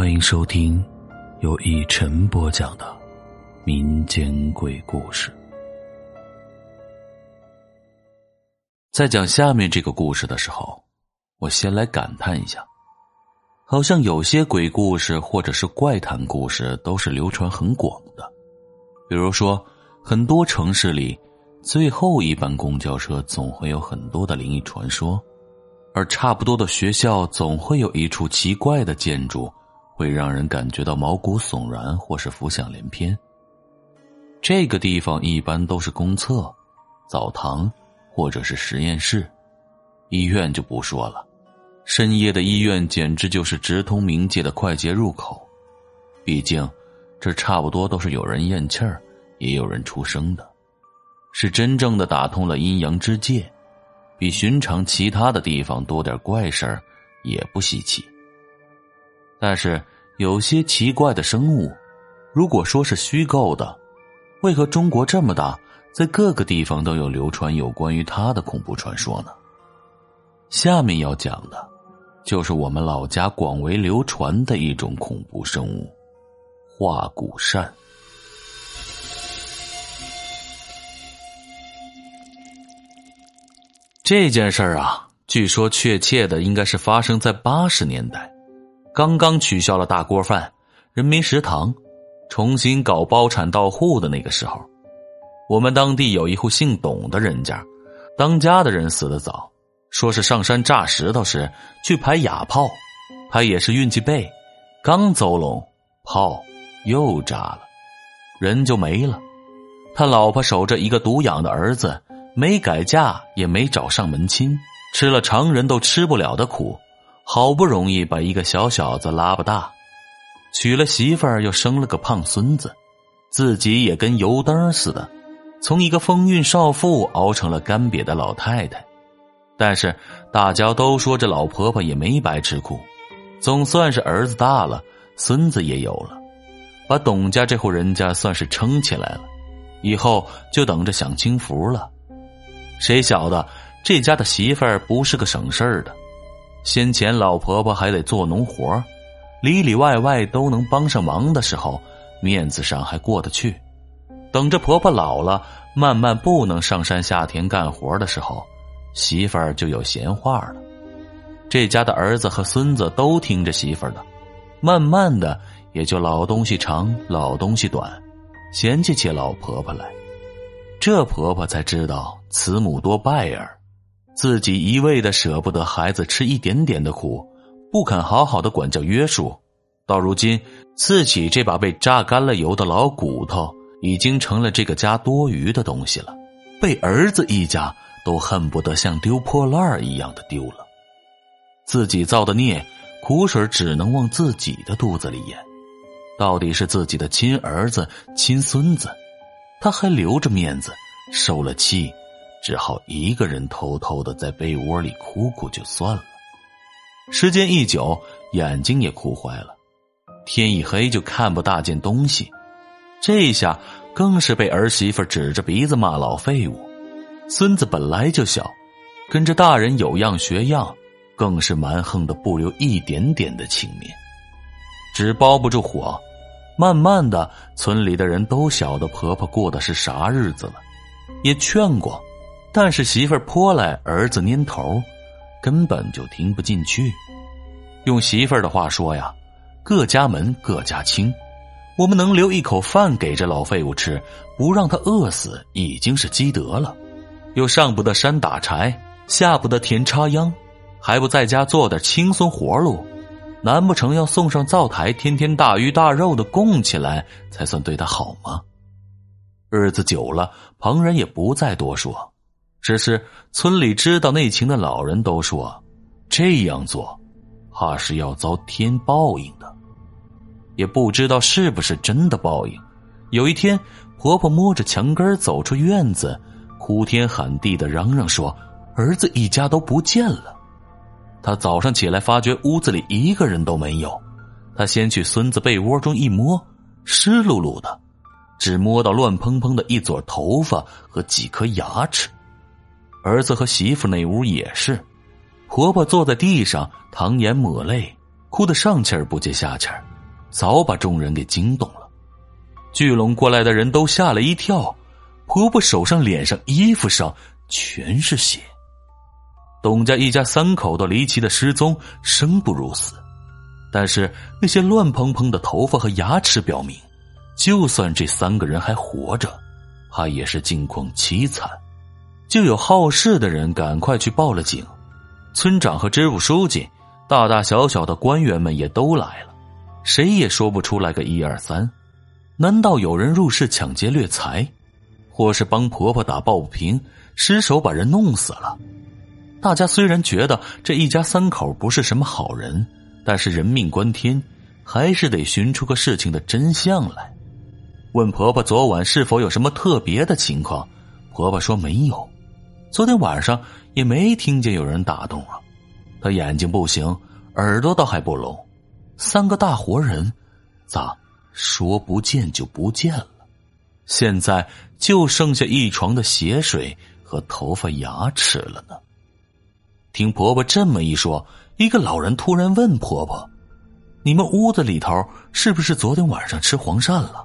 欢迎收听由以晨播讲的民间鬼故事。在讲下面这个故事的时候，我先来感叹一下，好像有些鬼故事或者是怪谈故事都是流传很广的，比如说很多城市里最后一班公交车总会有很多的灵异传说，而差不多的学校总会有一处奇怪的建筑。会让人感觉到毛骨悚然，或是浮想联翩。这个地方一般都是公厕、澡堂或者是实验室，医院就不说了。深夜的医院简直就是直通冥界的快捷入口。毕竟，这差不多都是有人咽气儿，也有人出生的，是真正的打通了阴阳之界，比寻常其他的地方多点怪事儿也不稀奇。但是有些奇怪的生物，如果说是虚构的，为何中国这么大，在各个地方都有流传有关于它的恐怖传说呢？下面要讲的，就是我们老家广为流传的一种恐怖生物——化骨扇。这件事儿啊，据说确切的应该是发生在八十年代。刚刚取消了大锅饭、人民食堂，重新搞包产到户的那个时候，我们当地有一户姓董的人家，当家的人死的早，说是上山炸石头时去排哑炮，他也是运气背，刚走拢，炮又炸了，人就没了。他老婆守着一个独养的儿子，没改嫁也没找上门亲，吃了常人都吃不了的苦。好不容易把一个小小子拉不大，娶了媳妇儿又生了个胖孙子，自己也跟油灯似的，从一个风韵少妇熬成了干瘪的老太太。但是大家都说这老婆婆也没白吃苦，总算是儿子大了，孙子也有了，把董家这户人家算是撑起来了。以后就等着享清福了。谁晓得这家的媳妇儿不是个省事儿的。先前老婆婆还得做农活里里外外都能帮上忙的时候，面子上还过得去。等着婆婆老了，慢慢不能上山下田干活的时候，媳妇儿就有闲话了。这家的儿子和孙子都听着媳妇儿的，慢慢的也就老东西长，老东西短，嫌弃起老婆婆来。这婆婆才知道慈母多败儿。自己一味的舍不得孩子吃一点点的苦，不肯好好的管教约束，到如今自己这把被榨干了油的老骨头，已经成了这个家多余的东西了，被儿子一家都恨不得像丢破烂一样的丢了。自己造的孽，苦水只能往自己的肚子里咽。到底是自己的亲儿子、亲孙子，他还留着面子，受了气。只好一个人偷偷的在被窝里哭哭就算了，时间一久，眼睛也哭坏了，天一黑就看不大见东西，这下更是被儿媳妇指着鼻子骂老废物。孙子本来就小，跟着大人有样学样，更是蛮横的不留一点点的情面，纸包不住火。慢慢的，村里的人都晓得婆婆过的是啥日子了，也劝过。但是媳妇儿泼来，儿子蔫头，根本就听不进去。用媳妇儿的话说呀，各家门各家清，我们能留一口饭给这老废物吃，不让他饿死，已经是积德了。又上不得山打柴，下不得田插秧，还不在家做点轻松活路，难不成要送上灶台，天天大鱼大肉的供起来，才算对他好吗？日子久了，旁人也不再多说。只是村里知道内情的老人都说，这样做，怕是要遭天报应的。也不知道是不是真的报应。有一天，婆婆摸着墙根走出院子，哭天喊地的嚷嚷说：“儿子一家都不见了。”她早上起来发觉屋子里一个人都没有，她先去孙子被窝中一摸，湿漉漉的，只摸到乱蓬蓬的一撮头发和几颗牙齿。儿子和媳妇那屋也是，婆婆坐在地上，淌眼抹泪，哭得上气儿不接下气儿，早把众人给惊动了。聚拢过来的人都吓了一跳，婆婆手上、脸上、衣服上全是血。董家一家三口都离奇的失踪，生不如死。但是那些乱蓬蓬的头发和牙齿表明，就算这三个人还活着，怕也是境况凄惨。就有好事的人赶快去报了警，村长和支部书记、大大小小的官员们也都来了，谁也说不出来个一二三。难道有人入室抢劫掠财，或是帮婆婆打抱不平，失手把人弄死了？大家虽然觉得这一家三口不是什么好人，但是人命关天，还是得寻出个事情的真相来。问婆婆昨晚是否有什么特别的情况，婆婆说没有，昨天晚上也没听见有人打动啊。他眼睛不行，耳朵倒还不聋，三个大活人，咋说不见就不见了？现在就剩下一床的血水和头发、牙齿了呢。听婆婆这么一说，一个老人突然问婆婆：“你们屋子里头是不是昨天晚上吃黄鳝了？”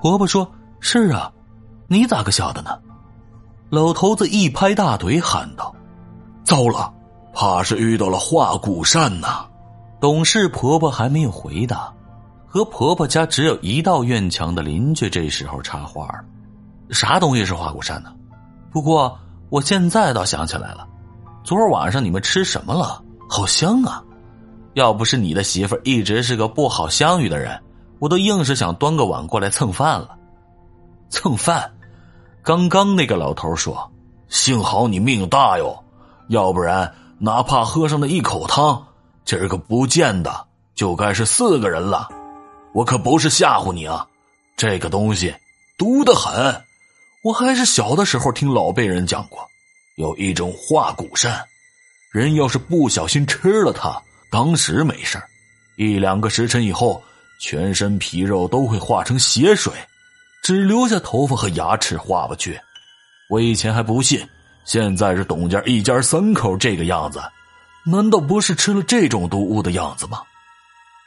婆婆说：“是啊，你咋个晓得呢？”老头子一拍大腿喊道：“糟了，怕是遇到了化骨扇呐！”董氏婆婆还没有回答，和婆婆家只有一道院墙的邻居这时候插话了：“啥东西是化骨扇呢？不过我现在倒想起来了。”昨儿晚上你们吃什么了？好香啊！要不是你的媳妇一直是个不好相遇的人，我都硬是想端个碗过来蹭饭了。蹭饭？刚刚那个老头说：“幸好你命大哟，要不然哪怕喝上那一口汤，今儿个不见的就该是四个人了。我可不是吓唬你啊，这个东西毒得很，我还是小的时候听老辈人讲过。”有一种化骨鳝，人要是不小心吃了它，当时没事一两个时辰以后，全身皮肉都会化成血水，只留下头发和牙齿化不去。我以前还不信，现在是董家一家三口这个样子，难道不是吃了这种毒物的样子吗？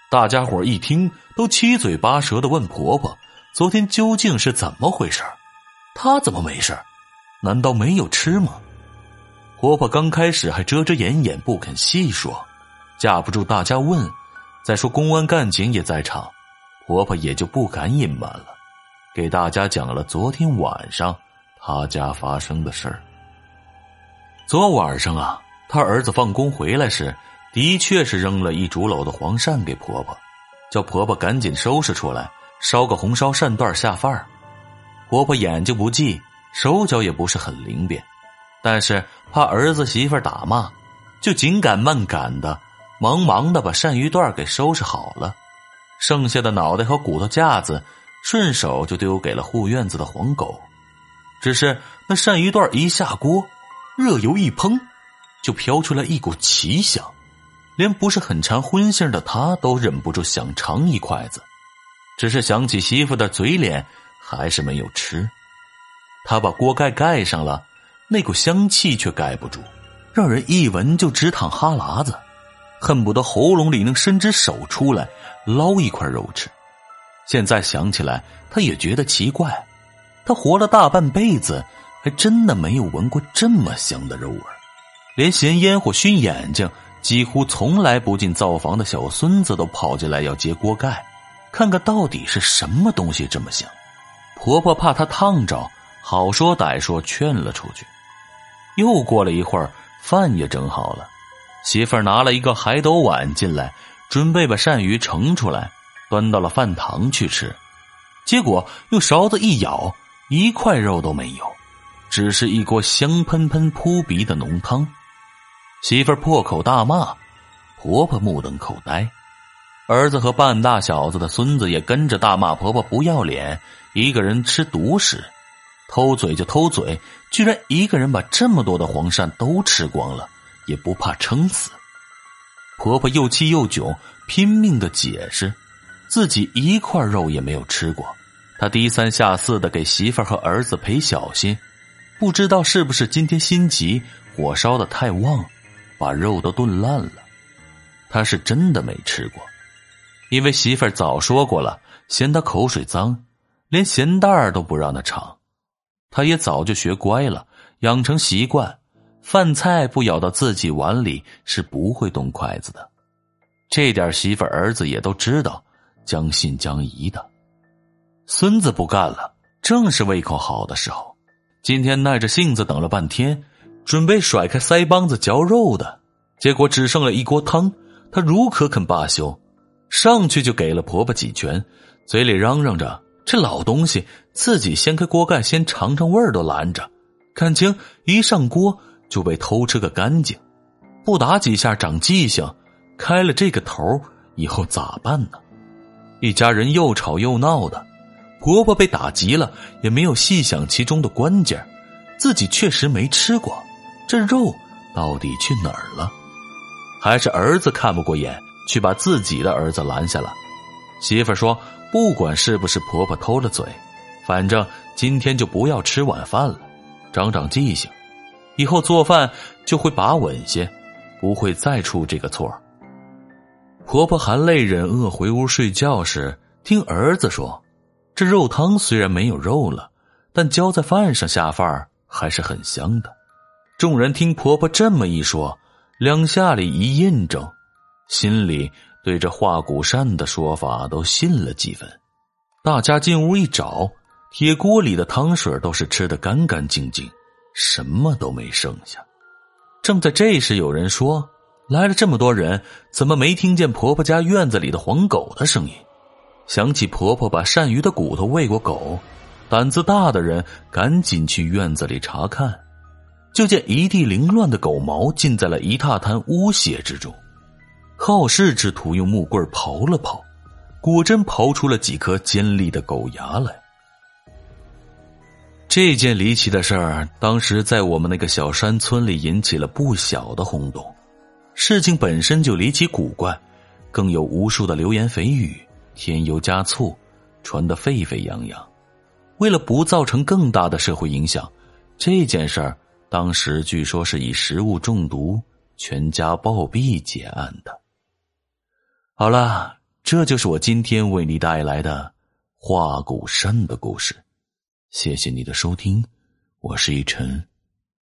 大家伙一听，都七嘴八舌的问婆婆：“昨天究竟是怎么回事？她怎么没事？难道没有吃吗？”婆婆刚开始还遮遮掩掩不肯细说，架不住大家问，再说公安干警也在场，婆婆也就不敢隐瞒了，给大家讲了昨天晚上他家发生的事儿。昨晚上啊，他儿子放工回来时，的确是扔了一竹篓的黄鳝给婆婆，叫婆婆赶紧收拾出来，烧个红烧鳝段下饭婆婆眼睛不济，手脚也不是很灵便。但是怕儿子媳妇打骂，就紧赶慢赶的，忙忙的把鳝鱼段给收拾好了，剩下的脑袋和骨头架子，顺手就丢给了护院子的黄狗。只是那鳝鱼段一下锅，热油一烹，就飘出来一股奇香，连不是很馋荤腥的他都忍不住想尝一筷子，只是想起媳妇的嘴脸，还是没有吃。他把锅盖盖上了。那股香气却盖不住，让人一闻就直淌哈喇子，恨不得喉咙里能伸只手出来捞一块肉吃。现在想起来，他也觉得奇怪，他活了大半辈子，还真的没有闻过这么香的肉味连咸烟火熏眼睛，几乎从来不进灶房的小孙子都跑进来要揭锅盖，看看到底是什么东西这么香。婆婆怕他烫着，好说歹说劝了出去。又过了一会儿，饭也蒸好了，媳妇儿拿了一个海斗碗进来，准备把鳝鱼盛出来，端到了饭堂去吃。结果用勺子一舀，一块肉都没有，只是一锅香喷喷、扑鼻的浓汤。媳妇破口大骂，婆婆目瞪口呆，儿子和半大小子的孙子也跟着大骂婆婆不要脸，一个人吃独食。偷嘴就偷嘴，居然一个人把这么多的黄鳝都吃光了，也不怕撑死。婆婆又气又窘，拼命的解释，自己一块肉也没有吃过。他低三下四的给媳妇儿和儿子赔小心，不知道是不是今天心急，火烧的太旺，把肉都炖烂了。他是真的没吃过。因为媳妇儿早说过了，嫌他口水脏，连咸蛋儿都不让他尝。他也早就学乖了，养成习惯，饭菜不舀到自己碗里是不会动筷子的。这点媳妇儿子也都知道，将信将疑的。孙子不干了，正是胃口好的时候。今天耐着性子等了半天，准备甩开腮帮子嚼肉的，结果只剩了一锅汤。他如可肯罢休，上去就给了婆婆几拳，嘴里嚷嚷着：“这老东西自己掀开锅盖先尝尝味儿都拦着，感情一上锅就被偷吃个干净，不打几下长记性，开了这个头以后咋办呢？”一家人又吵又闹的。婆婆被打急了，也没有细想其中的关键，自己确实没吃过，这肉到底去哪儿了？还是儿子看不过眼，去把自己的儿子拦下了。媳妇说：“不管是不是婆婆偷了嘴，反正今天就不要吃晚饭了，长长记性，以后做饭就会把稳些，不会再出这个错儿。”婆婆含泪忍饿回屋睡觉时，听儿子说。这肉汤虽然没有肉了，但浇在饭上下饭还是很香的。众人听婆婆这么一说，两下里一印证，心里对这化骨山的说法都信了几分。大家进屋一找，铁锅里的汤水都是吃得干干净净，什么都没剩下。正在这时，有人说：“来了这么多人，怎么没听见婆婆家院子里的黄狗的声音？”想起婆婆把鳝鱼的骨头喂过狗，胆子大的人赶紧去院子里查看，就见一地凌乱的狗毛浸在了一大滩污血之中。好事之徒用木棍刨了刨，果真刨出了几颗尖利的狗牙来。这件离奇的事儿，当时在我们那个小山村里引起了不小的轰动。事情本身就离奇古怪，更有无数的流言蜚语。添油加醋，传得沸沸扬扬。为了不造成更大的社会影响，这件事儿当时据说是以食物中毒，全家暴毙结案的。好了，这就是我今天为你带来的化骨山的故事。谢谢你的收听，我是一晨。